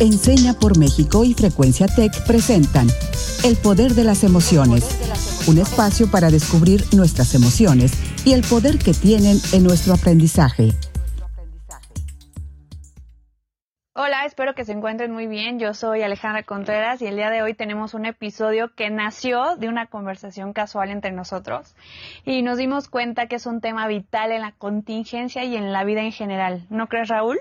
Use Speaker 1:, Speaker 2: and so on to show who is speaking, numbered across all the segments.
Speaker 1: Enseña por México y Frecuencia Tech presentan El Poder de las Emociones, un espacio para descubrir nuestras emociones y el poder que tienen en nuestro aprendizaje.
Speaker 2: Hola, espero que se encuentren muy bien. Yo soy Alejandra Contreras y el día de hoy tenemos un episodio que nació de una conversación casual entre nosotros y nos dimos cuenta que es un tema vital en la contingencia y en la vida en general. ¿No crees, Raúl?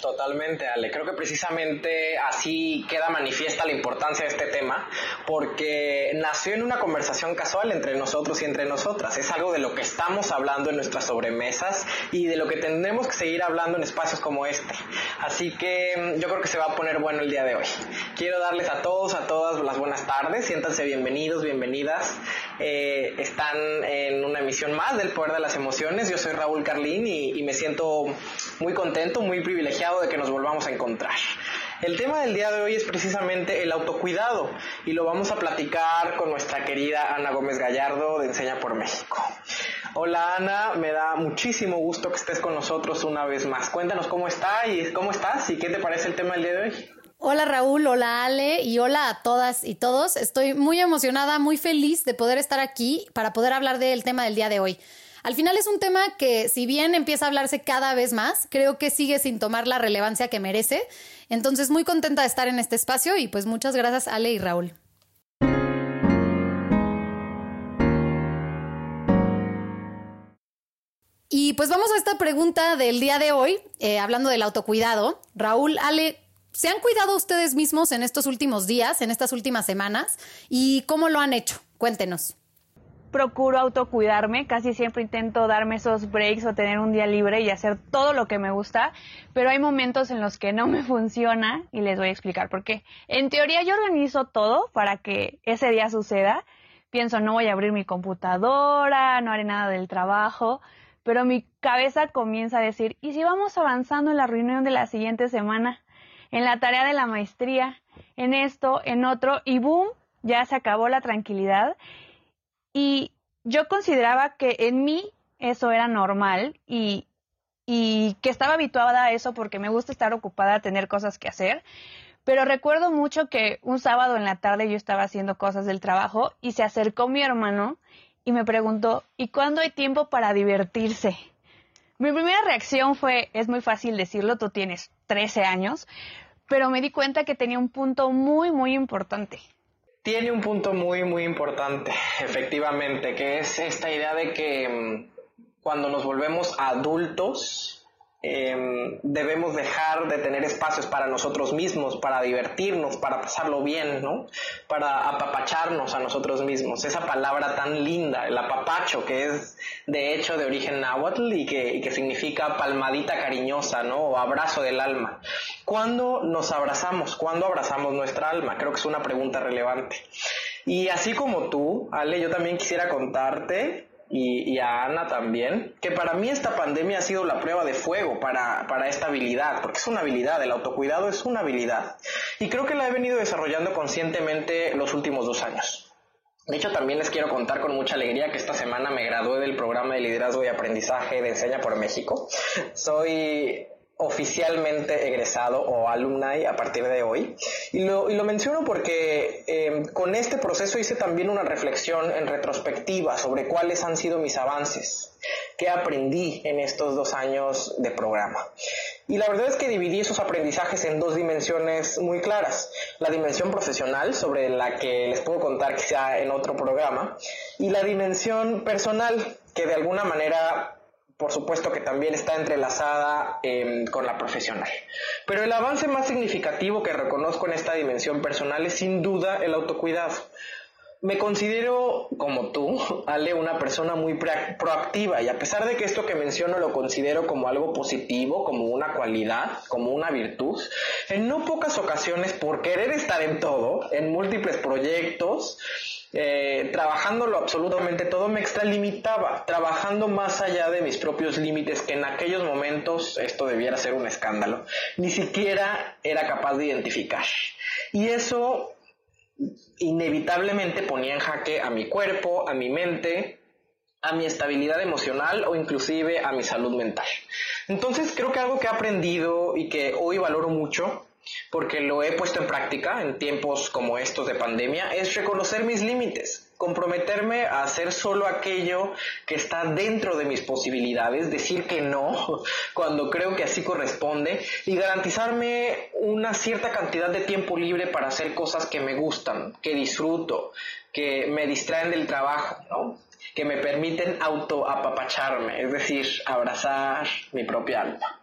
Speaker 3: Totalmente, Ale. Creo que precisamente así queda manifiesta la importancia de este tema, porque nació en una conversación casual entre nosotros y entre nosotras. Es algo de lo que estamos hablando en nuestras sobremesas y de lo que tendremos que seguir hablando en espacios como este. Así que mm, yo creo que se va a poner bueno el día de hoy. Quiero darles a todos, a todas las buenas tardes. Siéntanse bienvenidos, bienvenidas. Eh, están en una emisión más del Poder de las Emociones. Yo soy Raúl Carlín y, y me siento muy contento, muy privilegiado de que nos volvamos a encontrar. El tema del día de hoy es precisamente el autocuidado y lo vamos a platicar con nuestra querida Ana Gómez Gallardo de Enseña por México. Hola Ana, me da muchísimo gusto que estés con nosotros una vez más. Cuéntanos cómo está y cómo estás y qué te parece el tema del día de hoy.
Speaker 4: Hola Raúl, hola Ale y hola a todas y todos. Estoy muy emocionada, muy feliz de poder estar aquí para poder hablar del tema del día de hoy. Al final es un tema que si bien empieza a hablarse cada vez más, creo que sigue sin tomar la relevancia que merece. Entonces muy contenta de estar en este espacio y pues muchas gracias Ale y Raúl. Y pues vamos a esta pregunta del día de hoy, eh, hablando del autocuidado. Raúl, Ale, ¿se han cuidado ustedes mismos en estos últimos días, en estas últimas semanas? ¿Y cómo lo han hecho? Cuéntenos
Speaker 2: procuro autocuidarme, casi siempre intento darme esos breaks o tener un día libre y hacer todo lo que me gusta, pero hay momentos en los que no me funciona y les voy a explicar por qué. En teoría yo organizo todo para que ese día suceda. Pienso, no voy a abrir mi computadora, no haré nada del trabajo, pero mi cabeza comienza a decir, ¿y si vamos avanzando en la reunión de la siguiente semana? En la tarea de la maestría, en esto, en otro, y boom, ya se acabó la tranquilidad y yo consideraba que en mí eso era normal y, que estaba habituada a eso porque me gusta estar ocupada, tener cosas que hacer. Pero recuerdo mucho que un sábado en la tarde yo estaba haciendo cosas del trabajo y se acercó mi hermano y me preguntó, ¿y cuándo hay tiempo para divertirse? Mi primera reacción fue, es muy fácil decirlo, tú tienes 13 años, pero me di cuenta que tenía un punto muy, muy importante.
Speaker 3: Tiene un punto muy, muy importante, efectivamente, que es esta idea de que mm, cuando nos volvemos adultos, Em, debemos dejar de tener espacios para nosotros mismos, para divertirnos, para pasarlo bien, ¿no? Para apapacharnos a nosotros mismos. Esa palabra tan linda, el apapacho, que es de hecho de origen náhuatl y que, y que significa palmadita cariñosa, ¿no? O abrazo del alma. ¿Cuándo nos abrazamos? ¿Cuándo abrazamos nuestra alma? Creo que es una pregunta relevante. Y así como tú, Ale, yo también quisiera contarte y, a Ana también, que para mí esta pandemia ha sido la prueba de fuego para, para esta habilidad, porque es una habilidad, el autocuidado es una habilidad. Y creo que la he venido desarrollando conscientemente los últimos dos años. De hecho, también les quiero contar con mucha alegría que esta semana me gradué del programa de liderazgo y aprendizaje de Enseña por México. Soy oficialmente egresado o alumni a partir de hoy. Y lo, y lo menciono porque em, con este proceso hice también una reflexión en retrospectiva sobre cuáles han sido mis avances, qué aprendí en estos dos años de programa. Y la verdad es que dividí esos aprendizajes en dos dimensiones muy claras. La dimensión profesional, sobre la que les puedo contar quizá en otro programa, y la dimensión personal, que de alguna manera por supuesto que también está entrelazada em, con la profesional. Pero el avance más significativo que reconozco en esta dimensión personal es sin duda el autocuidado. Me considero, como tú, Ale, una persona muy proactiva y a pesar de que esto que menciono lo considero como algo positivo, como una cualidad, como una virtud, en no pocas ocasiones por querer estar en todo, en múltiples proyectos, eh, trabajándolo absolutamente todo me extralimitaba, trabajando más allá de mis propios límites, que en aquellos momentos esto debiera ser un escándalo, ni siquiera era capaz de identificar. Y eso inevitablemente ponía en jaque a mi cuerpo, a mi mente, a mi estabilidad emocional o inclusive a mi salud mental. Entonces creo que algo que he aprendido y que hoy valoro mucho porque lo he puesto en práctica en tiempos como estos de pandemia, es reconocer mis límites, comprometerme a hacer solo aquello que está dentro de mis posibilidades, decir que no cuando creo que así corresponde y garantizarme una cierta cantidad de tiempo libre para hacer cosas que me gustan, que disfruto, que me distraen del trabajo, ¿no? que me permiten autoapapacharme, es decir, abrazar mi propia alma.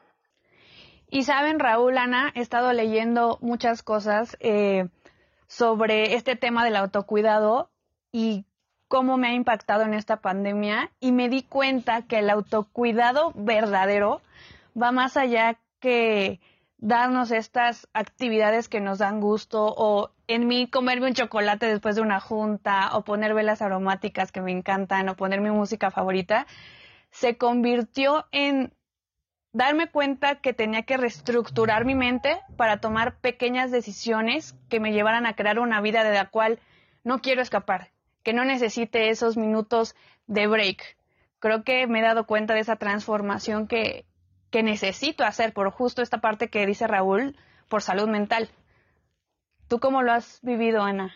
Speaker 2: Y saben, Raúl, Ana, he estado leyendo muchas cosas eh, sobre este tema del autocuidado y cómo me ha impactado en esta pandemia y me di cuenta que el autocuidado verdadero va más allá que darnos estas actividades que nos dan gusto o en mí comerme un chocolate después de una junta o poner velas aromáticas que me encantan o poner mi música favorita, se convirtió en darme cuenta que tenía que reestructurar mi mente para tomar pequeñas decisiones que me llevaran a crear una vida de la cual no quiero escapar, que no necesite esos minutos de break. Creo que me he dado cuenta de esa transformación que, que necesito hacer por justo esta parte que dice Raúl, por salud mental. ¿Tú cómo lo has vivido, Ana?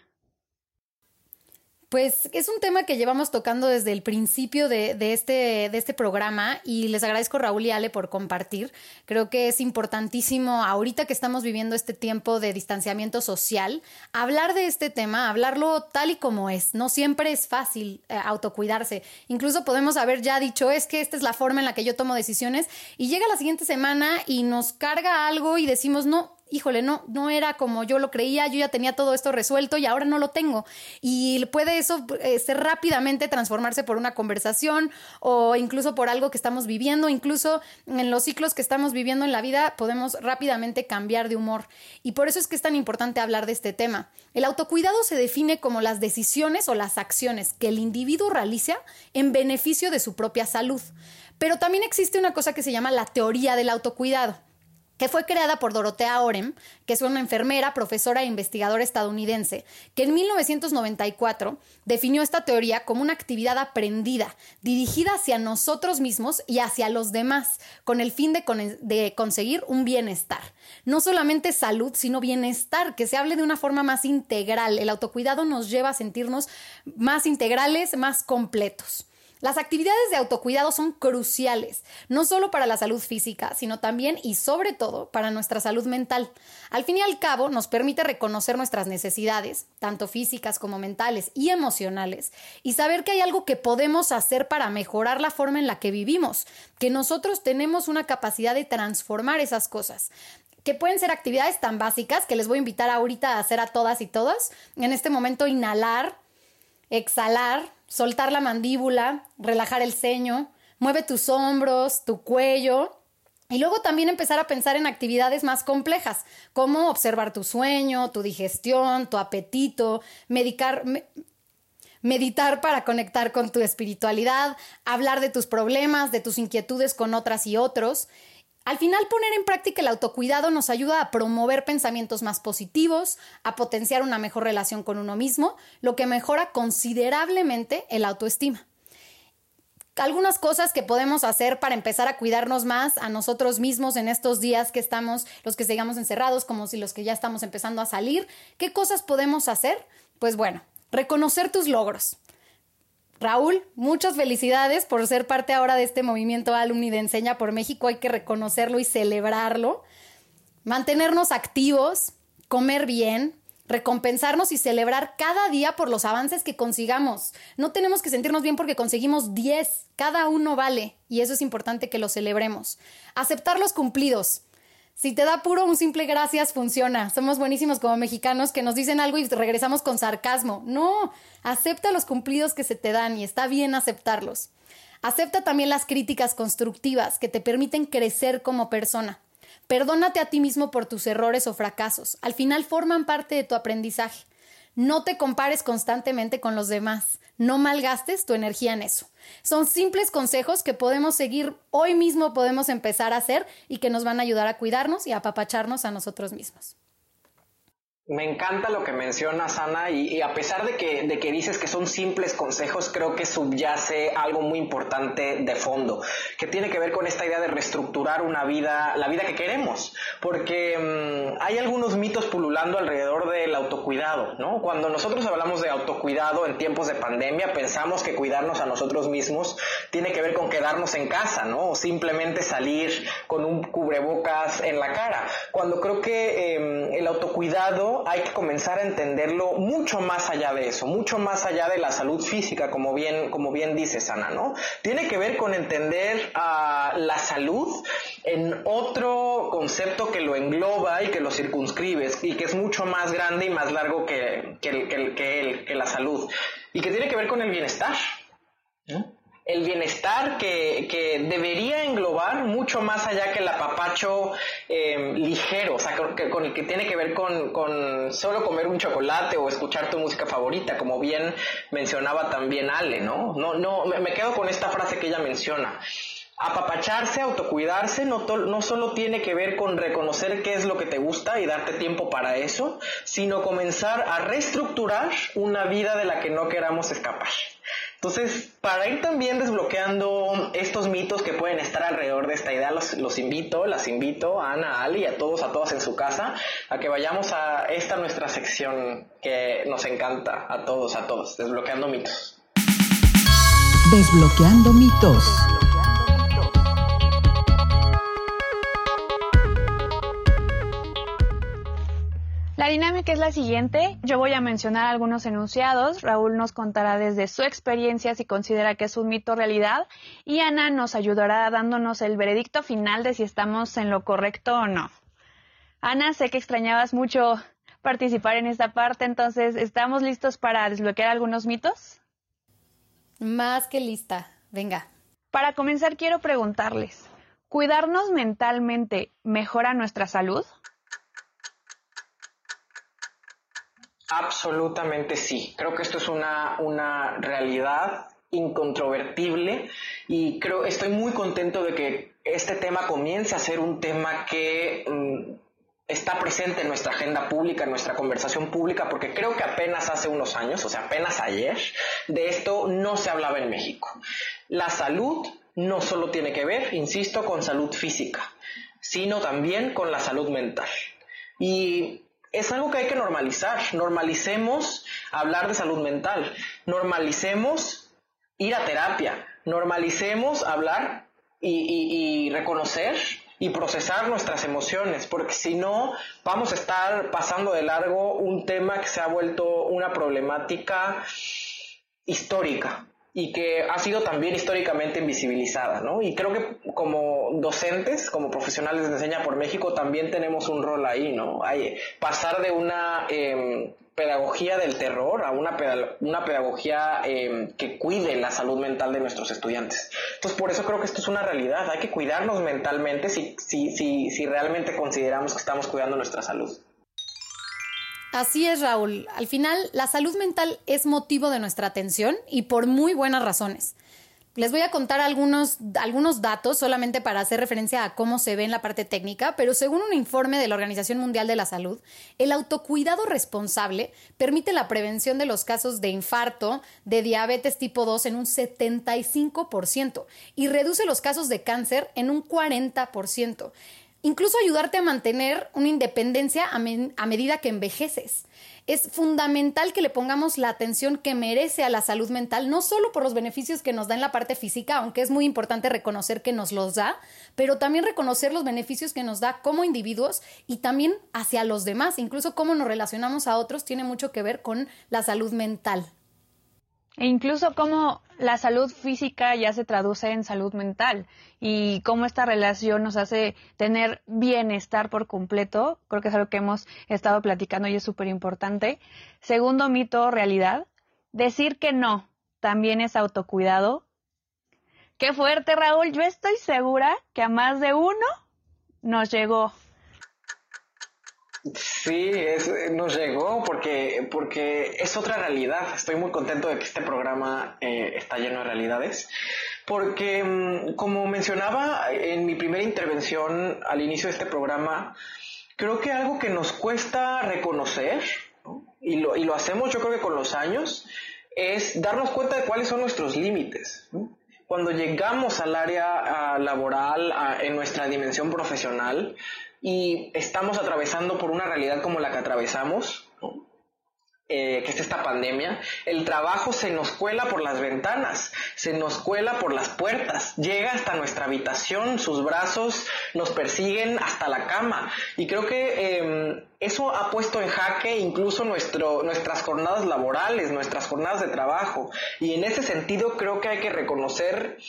Speaker 4: Pues es un tema que llevamos tocando desde el principio de, este, de este programa y les agradezco Raúl y Ale por compartir. Creo que es importantísimo ahorita que estamos viviendo este tiempo de distanciamiento social, hablar de este tema, hablarlo tal y como es. No siempre es fácil eh, autocuidarse. Incluso podemos haber ya dicho, es que esta es la forma en la que yo tomo decisiones y llega la siguiente semana y nos carga algo y decimos, no, híjole, no, no era como yo lo creía, yo ya tenía todo esto resuelto y ahora no lo tengo. Y puede eso eh, ser rápidamente transformarse por una conversación o incluso por algo que estamos viviendo, incluso en los ciclos que estamos viviendo en la vida podemos rápidamente cambiar de humor. Y por eso es que es tan importante hablar de este tema. El autocuidado se define como las decisiones o las acciones que el individuo realiza en beneficio de su propia salud. Pero también existe una cosa que se llama la teoría del autocuidado que fue creada por Dorotea Orem, que es una enfermera, profesora e investigadora estadounidense, que en 1994 definió esta teoría como una actividad aprendida, dirigida hacia nosotros mismos y hacia los demás, con el fin de, conseguir un bienestar. No solamente salud, sino bienestar, que se hable de una forma más integral. El autocuidado nos lleva a sentirnos más integrales, más completos. Las actividades de autocuidado son cruciales, no solo para la salud física, sino también y sobre todo para nuestra salud mental. Al fin y al cabo, nos permite reconocer nuestras necesidades, tanto físicas como mentales y emocionales, y saber que hay algo que podemos hacer para mejorar la forma en la que vivimos, que nosotros tenemos una capacidad de transformar esas cosas que pueden ser actividades tan básicas que les voy a invitar ahorita a hacer a todas y todos. En este momento, inhalar, exhalar, soltar la mandíbula, relajar el ceño, mueve tus hombros, tu cuello. Y luego también empezar a pensar en actividades más complejas, como observar tu sueño, tu digestión, tu apetito, meditar para conectar con tu espiritualidad, hablar de tus problemas, de tus inquietudes con otras y otros. Al final, poner en práctica el autocuidado nos ayuda a promover pensamientos más positivos, a potenciar una mejor relación con uno mismo, lo que mejora considerablemente el autoestima. Algunas cosas que podemos hacer para empezar a cuidarnos más a nosotros mismos en estos días que estamos, los que sigamos encerrados, como si los que ya estamos empezando a salir. ¿Qué cosas podemos hacer? Pues bueno, reconocer tus logros. Raúl, muchas felicidades por ser parte ahora de este movimiento alumni de Enseña por México. Hay que reconocerlo y celebrarlo. Mantenernos activos, comer bien, recompensarnos y celebrar cada día por los avances que consigamos. No tenemos que sentirnos bien porque conseguimos 10. Cada uno vale y eso es importante que lo celebremos. Aceptar los cumplidos. Si te da puro un simple gracias, funciona. Somos buenísimos como mexicanos que nos dicen algo y regresamos con sarcasmo. No, acepta los cumplidos que se te dan y está bien aceptarlos. Acepta también las críticas constructivas que te permiten crecer como persona. Perdónate a ti mismo por tus errores o fracasos. Al final forman parte de tu aprendizaje. No te compares constantemente con los demás. No malgastes tu energía en eso. Son simples consejos que podemos seguir hoy mismo, podemos empezar a hacer y que nos van a ayudar a cuidarnos y a apapacharnos a nosotros mismos.
Speaker 3: Me encanta lo que mencionas, Ana, y, a pesar de que, de que dices que son simples consejos, creo que subyace algo muy importante de fondo, que tiene que ver con esta idea de reestructurar una vida, la vida que queremos, porque mm, hay algunos mitos pululando alrededor del autocuidado, ¿no? Cuando nosotros hablamos de autocuidado en tiempos de pandemia, pensamos que cuidarnos a nosotros mismos tiene que ver con quedarnos en casa, ¿no? O simplemente salir con un cubrebocas en la cara, cuando creo que em, el autocuidado hay que comenzar a entenderlo mucho más allá de eso, mucho más allá de la salud física, como bien, como bien dice Sana, ¿no? Tiene que ver con entender a la salud en otro concepto que lo engloba y que lo circunscribe y que es mucho más grande y más largo que, que, que, que la salud y que tiene que ver con el bienestar. El bienestar que, que, debería englobar mucho más allá que el apapacho em, ligero, o sea, que, con el que tiene que ver con, con, solo comer un chocolate o escuchar tu música favorita, como bien mencionaba también Ale, ¿no? No, no, me quedo con esta frase que ella menciona. Apapacharse, autocuidarse, no, no solo tiene que ver con reconocer qué es lo que te gusta y darte tiempo para eso, sino comenzar a reestructurar una vida de la que no queramos escapar. Entonces, para ir también desbloqueando estos mitos que pueden estar alrededor de esta idea, los, los, invito, las invito a Ana, a Ali a todos, a todas en su casa, a que vayamos a esta nuestra sección que nos encanta, a todos, a todos, desbloqueando mitos.
Speaker 1: Desbloqueando mitos.
Speaker 2: Dinámica es la siguiente. Yo voy a mencionar algunos enunciados. Raúl nos contará desde su experiencia si considera que es un mito o realidad. Y Ana nos ayudará dándonos el veredicto final de si estamos en lo correcto o no. Ana, sé que extrañabas mucho participar en esta parte, entonces, ¿estamos listos para desbloquear algunos mitos?
Speaker 4: Más que lista. Venga.
Speaker 2: Para comenzar, quiero preguntarles, ¿cuidarnos mentalmente mejora nuestra salud?
Speaker 3: Absolutamente sí. Creo que esto es una, una realidad incontrovertible y creo estoy muy contento de que este tema comience a ser un tema que mm, está presente en nuestra agenda pública, en nuestra conversación pública, porque creo que apenas hace unos años, o sea, apenas ayer, de esto no se hablaba en México. La salud no solo tiene que ver, insisto, con salud física, sino también con la salud mental. Y es algo que hay que normalizar. Normalicemos hablar de salud mental. Normalicemos ir a terapia. Normalicemos hablar y, reconocer y procesar nuestras emociones, porque si no, vamos a estar pasando de largo un tema que se ha vuelto una problemática histórica y que ha sido también históricamente invisibilizada, ¿no? Y creo que como docentes, como profesionales de enseña por México, también tenemos un rol ahí, ¿no? Hay, pasar de una em, pedagogía del terror a una, pedagogía em, que cuide la salud mental de nuestros estudiantes. Entonces, por eso creo que esto es una realidad. Hay que cuidarnos mentalmente si, si, si, si realmente consideramos que estamos cuidando nuestra salud.
Speaker 4: Así es, Raúl. Al final, la salud mental es motivo de nuestra atención y por muy buenas razones. Les voy a contar algunos, algunos datos solamente para hacer referencia a cómo se ve en la parte técnica, pero según un informe de la Organización Mundial de la Salud, el autocuidado responsable permite la prevención de los casos de infarto, de diabetes tipo 2 en un 75% y reduce los casos de cáncer en un 40% incluso ayudarte a mantener una independencia a, medida que envejeces. Es fundamental que le pongamos la atención que merece a la salud mental, no solo por los beneficios que nos da en la parte física, aunque es muy importante reconocer que nos los da, pero también reconocer los beneficios que nos da como individuos y también hacia los demás, incluso cómo nos relacionamos a otros tiene mucho que ver con la salud mental.
Speaker 2: E incluso cómo la salud física ya se traduce en salud mental y cómo esta relación nos hace tener bienestar por completo. Creo que es algo que hemos estado platicando y es súper importante. Segundo mito, realidad. Decir que no también es autocuidado. Qué fuerte, Raúl. Yo estoy segura que a más de uno nos llegó
Speaker 3: Sí, es, nos llegó porque, porque es otra realidad. Estoy muy contento de que este programa eh, está lleno de realidades. Porque, mm, como mencionaba en mi primera intervención al inicio de este programa, creo que algo que nos cuesta reconocer, y, lo, y lo hacemos yo creo que con los años, es darnos cuenta de cuáles son nuestros límites. Cuando llegamos al área laboral, en nuestra dimensión profesional, y estamos atravesando por una realidad como la que atravesamos, eh, que es esta pandemia, el trabajo se nos cuela por las ventanas, se nos cuela por las puertas, llega hasta nuestra habitación, sus brazos nos persiguen hasta la cama. Y creo que em, eso ha puesto en jaque incluso nuestro, nuestras jornadas laborales, nuestras jornadas de trabajo. Y en ese sentido creo que hay que reconocer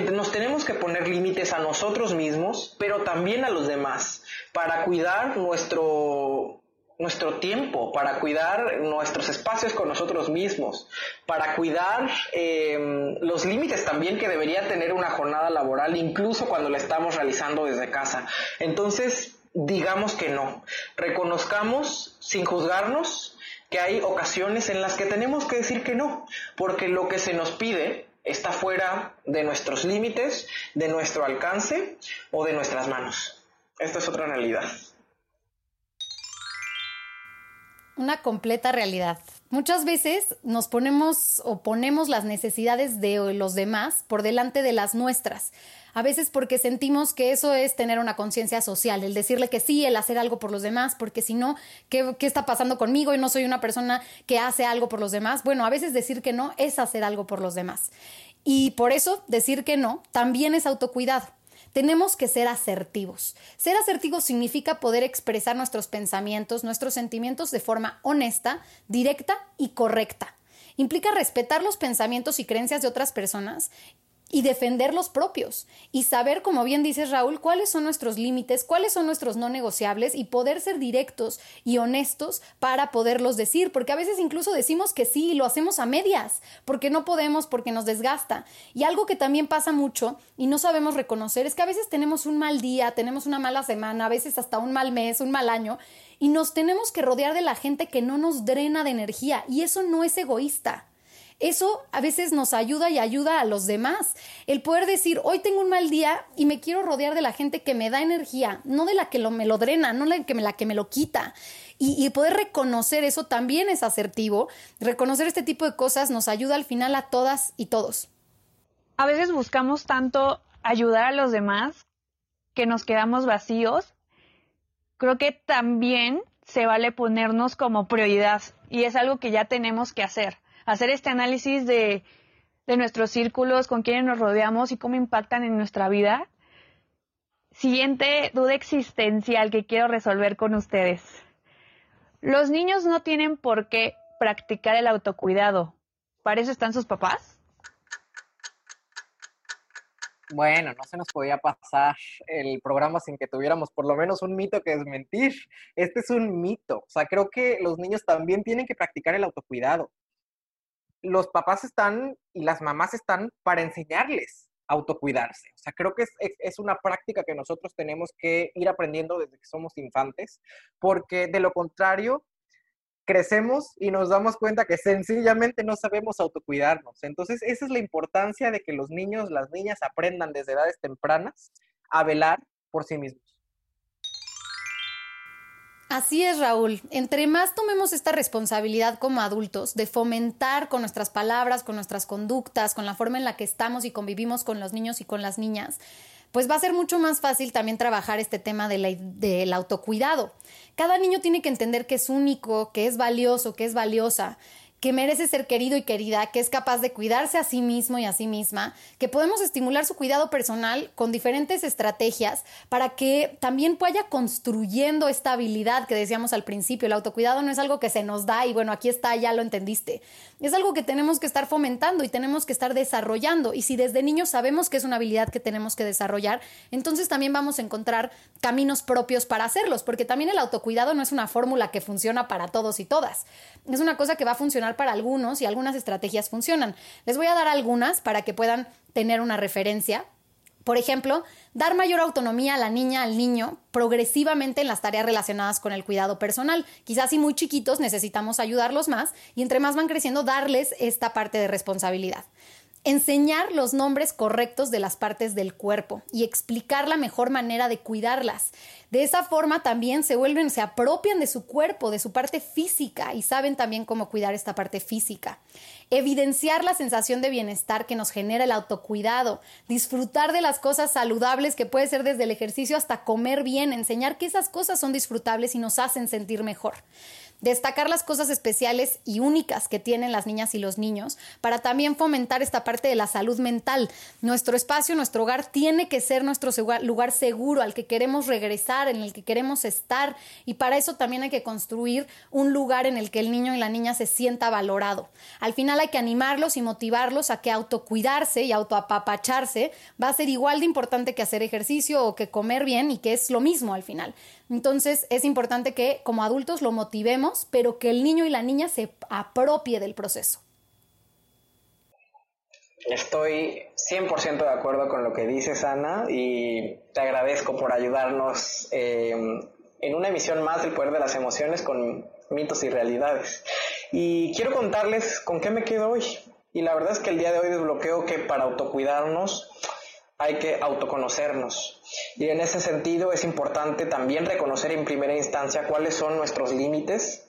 Speaker 3: nos tenemos que poner límites a nosotros mismos, pero también a los demás, para cuidar nuestro, nuestro tiempo, para cuidar nuestros espacios con nosotros mismos, para cuidar em, los límites también que debería tener una jornada laboral, incluso cuando la estamos realizando desde casa. Entonces, digamos que no. Reconozcamos sin juzgarnos que hay ocasiones en las que tenemos que decir que no, porque lo que se nos pide está fuera de nuestros límites, de nuestro alcance o de nuestras manos. Esta es otra realidad
Speaker 4: una completa realidad. Muchas veces nos ponemos o ponemos las necesidades de los demás por delante de las nuestras. A veces porque sentimos que eso es tener una conciencia social, el decirle que sí, el hacer algo por los demás, porque si no, ¿qué, ¿qué, está pasando conmigo y no soy una persona que hace algo por los demás? Bueno, a veces decir que no es hacer algo por los demás. Y por eso decir que no también es autocuidado. Tenemos que ser asertivos. Ser asertivos significa poder expresar nuestros pensamientos, nuestros sentimientos de forma honesta, directa y correcta. Implica respetar los pensamientos y creencias de otras personas y defender los propios y saber, como bien dices Raúl, cuáles son nuestros límites, cuáles son nuestros no negociables y poder ser directos y honestos para poderlos decir, porque a veces incluso decimos que sí y lo hacemos a medias, porque no podemos, porque nos desgasta. Y algo que también pasa mucho y no sabemos reconocer es que a veces tenemos un mal día, tenemos una mala semana, a veces hasta un mal mes, un mal año, y nos tenemos que rodear de la gente que no nos drena de energía, y eso no es egoísta. Eso a veces nos ayuda y ayuda a los demás. El poder decir, hoy tengo un mal día y me quiero rodear de la gente que me da energía, no de la que lo, me lo drena, no la que, me, la que me lo quita. Y, y poder reconocer eso también es asertivo. Reconocer este tipo de cosas nos ayuda al final a todas y todos.
Speaker 2: A veces buscamos tanto ayudar a los demás que nos quedamos vacíos. Creo que también se vale ponernos como prioridad y es algo que ya tenemos que hacer hacer este análisis de, nuestros círculos, con quienes nos rodeamos y cómo impactan en nuestra vida. Siguiente duda existencial que quiero resolver con ustedes. Los niños no tienen por qué practicar el autocuidado. ¿Para eso están sus papás?
Speaker 5: Bueno, no se nos podía pasar el programa sin que tuviéramos por lo menos un mito que desmentir. Este es un mito. O sea, creo que los niños también tienen que practicar el autocuidado los papás están y las mamás están para enseñarles a autocuidarse. O sea, creo que es, una práctica que nosotros tenemos que ir aprendiendo desde que somos infantes, porque de lo contrario, crecemos y nos damos cuenta que sencillamente no sabemos autocuidarnos. Entonces, esa es la importancia de que los niños, las niñas aprendan desde edades tempranas a velar por sí mismos.
Speaker 4: Así es, Raúl. Entre más tomemos esta responsabilidad como adultos de fomentar con nuestras palabras, con nuestras conductas, con la forma en la que estamos y convivimos con los niños y con las niñas, pues va a ser mucho más fácil también trabajar este tema del autocuidado. Cada niño tiene que entender que es único, que es valioso, que es valiosa que merece ser querido y querida, que es capaz de cuidarse a sí mismo y a sí misma, que podemos estimular su cuidado personal con diferentes estrategias para que también vaya construyendo esta habilidad que decíamos al principio. El autocuidado no es algo que se nos da y bueno, aquí está, ya lo entendiste. Es algo que tenemos que estar fomentando y tenemos que estar desarrollando. Y si desde niños sabemos que es una habilidad que tenemos que desarrollar, entonces también vamos a encontrar caminos propios para hacerlos, porque también el autocuidado no es una fórmula que funciona para todos y todas. Es una cosa que va a funcionar para algunos y algunas estrategias funcionan. Les voy a dar algunas para que puedan tener una referencia. Por ejemplo, dar mayor autonomía a la niña, al niño, progresivamente en las tareas relacionadas con el cuidado personal. Quizás si muy chiquitos necesitamos ayudarlos más y entre más van creciendo, darles esta parte de responsabilidad enseñar los nombres correctos de las partes del cuerpo y explicar la mejor manera de cuidarlas. De esa forma también se vuelven, se apropian de su cuerpo, de su parte física y saben también cómo cuidar esta parte física. Evidenciar la sensación de bienestar que nos genera el autocuidado, disfrutar de las cosas saludables que puede ser desde el ejercicio hasta comer bien, enseñar que esas cosas son disfrutables y nos hacen sentir mejor destacar las cosas especiales y únicas que tienen las niñas y los niños para también fomentar esta parte de la salud mental. Nuestro espacio, nuestro hogar tiene que ser nuestro lugar seguro al que queremos regresar, en el que queremos estar y para eso también hay que construir un lugar en el que el niño y la niña se sienta valorado. Al final hay que animarlos y motivarlos a que autocuidarse y autoapapacharse va a ser igual de importante que hacer ejercicio o que comer bien y que es lo mismo al final. Entonces es importante que como adultos lo motivemos, pero que el niño y la niña se apropie del proceso.
Speaker 3: Estoy 100% de acuerdo con lo que dices, Ana, y te agradezco por ayudarnos em, en una emisión más del poder de las emociones con mitos y realidades. Y quiero contarles con qué me quedo hoy. Y la verdad es que el día de hoy desbloqueo que para autocuidarnos hay que autoconocernos. Y en ese sentido es importante también reconocer en primera instancia cuáles son nuestros límites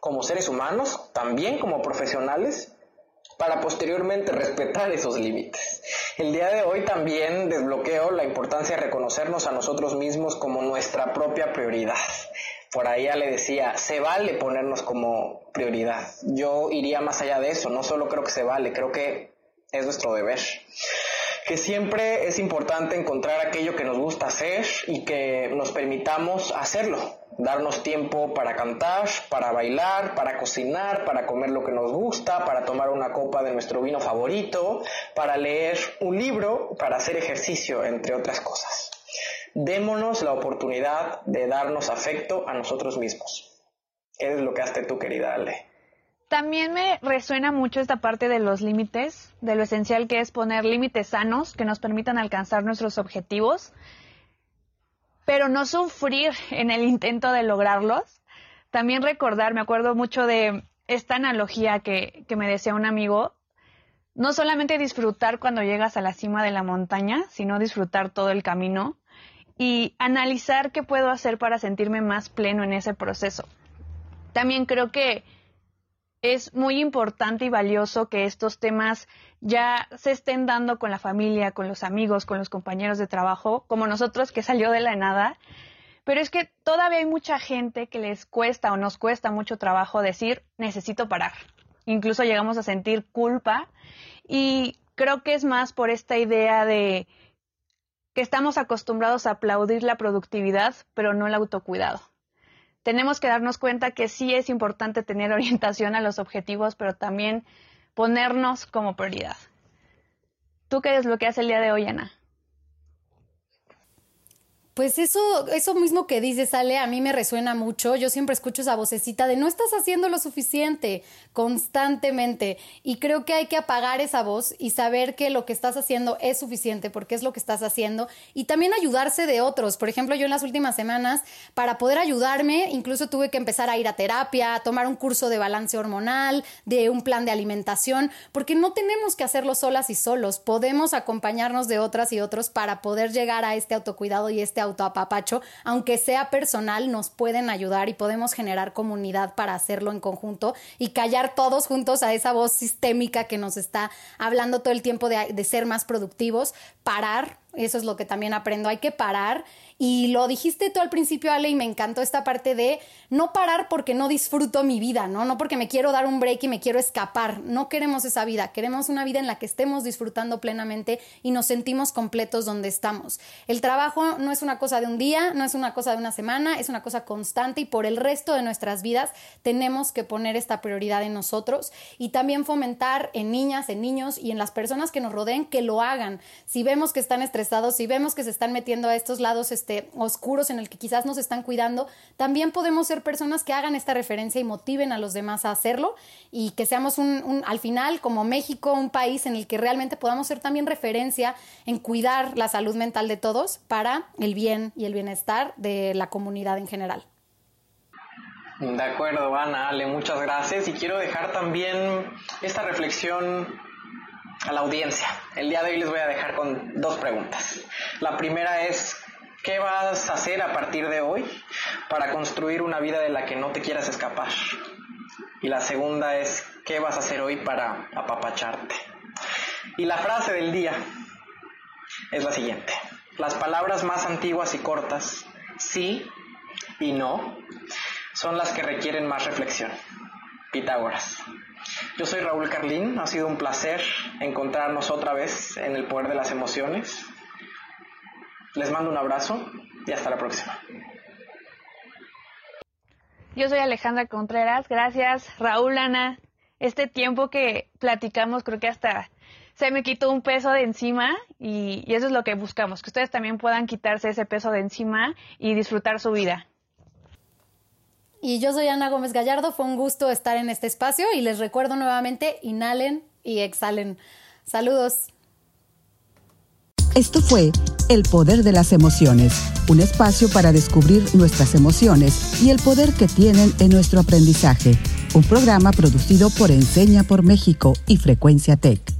Speaker 3: como seres humanos, también como profesionales, para posteriormente respetar esos límites. El día de hoy también desbloqueo la importancia de reconocernos a nosotros mismos como nuestra propia prioridad. Por ahí ya le decía, se vale ponernos como prioridad. Yo iría más allá de eso, no solo creo que se vale, creo que es nuestro deber que siempre es importante encontrar aquello que nos gusta hacer y que nos permitamos hacerlo, darnos tiempo para cantar, para bailar, para cocinar, para comer lo que nos gusta, para tomar una copa de nuestro vino favorito, para leer un libro, para hacer ejercicio, entre otras cosas. Démonos la oportunidad de darnos afecto a nosotros mismos. ¿Qué es lo que hace tú, querida Ale?
Speaker 2: También me resuena mucho esta parte de los límites, de lo esencial que es poner límites sanos que nos permitan alcanzar nuestros objetivos, pero no sufrir en el intento de lograrlos. También recordar, me acuerdo mucho de esta analogía que, me decía un amigo, no solamente disfrutar cuando llegas a la cima de la montaña, sino disfrutar todo el camino y analizar qué puedo hacer para sentirme más pleno en ese proceso. También creo que es muy importante y valioso que estos temas ya se estén dando con la familia, con los amigos, con los compañeros de trabajo, como nosotros que salió de la nada. Pero es que todavía hay mucha gente que les cuesta o nos cuesta mucho trabajo decir necesito parar. Incluso llegamos a sentir culpa y creo que es más por esta idea de que estamos acostumbrados a aplaudir la productividad, pero no el autocuidado tenemos que darnos cuenta que sí es importante tener orientación a los objetivos, pero también ponernos como prioridad. ¿Tú qué es lo que hace el día de hoy, Ana?
Speaker 4: Pues eso, eso mismo que dices, Ale, a mí me resuena mucho. Yo siempre escucho esa vocecita de no estás haciendo lo suficiente constantemente. Y creo que hay que apagar esa voz y saber que lo que estás haciendo es suficiente porque es lo que estás haciendo. Y también ayudarse de otros. Por ejemplo, yo en las últimas semanas, para poder ayudarme, incluso tuve que empezar a ir a terapia, a tomar un curso de balance hormonal, de un plan de alimentación, porque no tenemos que hacerlo solas y solos. Podemos acompañarnos de otras y otros para poder llegar a este autocuidado y este autoapapacho, aunque sea personal, nos pueden ayudar y podemos generar comunidad para hacerlo en conjunto y callar todos juntos a esa voz sistémica que nos está hablando todo el tiempo de, de ser más productivos, parar, eso es lo que también aprendo, hay que parar y lo dijiste tú al principio, Ale, y me encantó esta parte de no parar porque no disfruto mi vida, ¿no? No porque me quiero dar un break y me quiero escapar. No queremos esa vida, queremos una vida en la que estemos disfrutando plenamente y nos sentimos completos donde estamos. El trabajo no es una cosa de un día, no es una cosa de una semana, es una cosa constante y por el resto de nuestras vidas tenemos que poner esta prioridad en nosotros y también fomentar en niñas, en niños y en las personas que nos rodeen que lo hagan. Si vemos que están estresados, si vemos que se están metiendo a estos lados, este, este, oscuros en el que quizás nos están cuidando, también podemos ser personas que hagan esta referencia y motiven a los demás a hacerlo y que seamos un, al final como México un país en el que realmente podamos ser también referencia en cuidar la salud mental de todos para el bien y el bienestar de la comunidad en general.
Speaker 3: De acuerdo, Ana, Ale, muchas gracias. Y quiero dejar también esta reflexión a la audiencia. El día de hoy les voy a dejar con dos preguntas. La primera es, ¿Qué vas a hacer a partir de hoy para construir una vida de la que no te quieras escapar? Y la segunda es, ¿qué vas a hacer hoy para apapacharte? Y la frase del día es la siguiente. Las palabras más antiguas y cortas, sí y no, son las que requieren más reflexión. Pitágoras. Yo soy Raúl Carlín, ha sido un placer encontrarnos otra vez en el poder de las emociones. Les mando un abrazo y hasta la próxima.
Speaker 2: Yo soy Alejandra Contreras, gracias Raúl, Ana. Este tiempo que platicamos creo que hasta se me quitó un peso de encima y, y eso es lo que buscamos, que ustedes también puedan quitarse ese peso de encima y disfrutar su vida.
Speaker 4: Y yo soy Ana Gómez Gallardo, fue un gusto estar en este espacio y les recuerdo nuevamente, inhalen y exhalen. Saludos.
Speaker 1: Esto fue El Poder de las Emociones, un espacio para descubrir nuestras emociones y el poder que tienen en nuestro aprendizaje. Un programa producido por Enseña por México y Frecuencia Tech.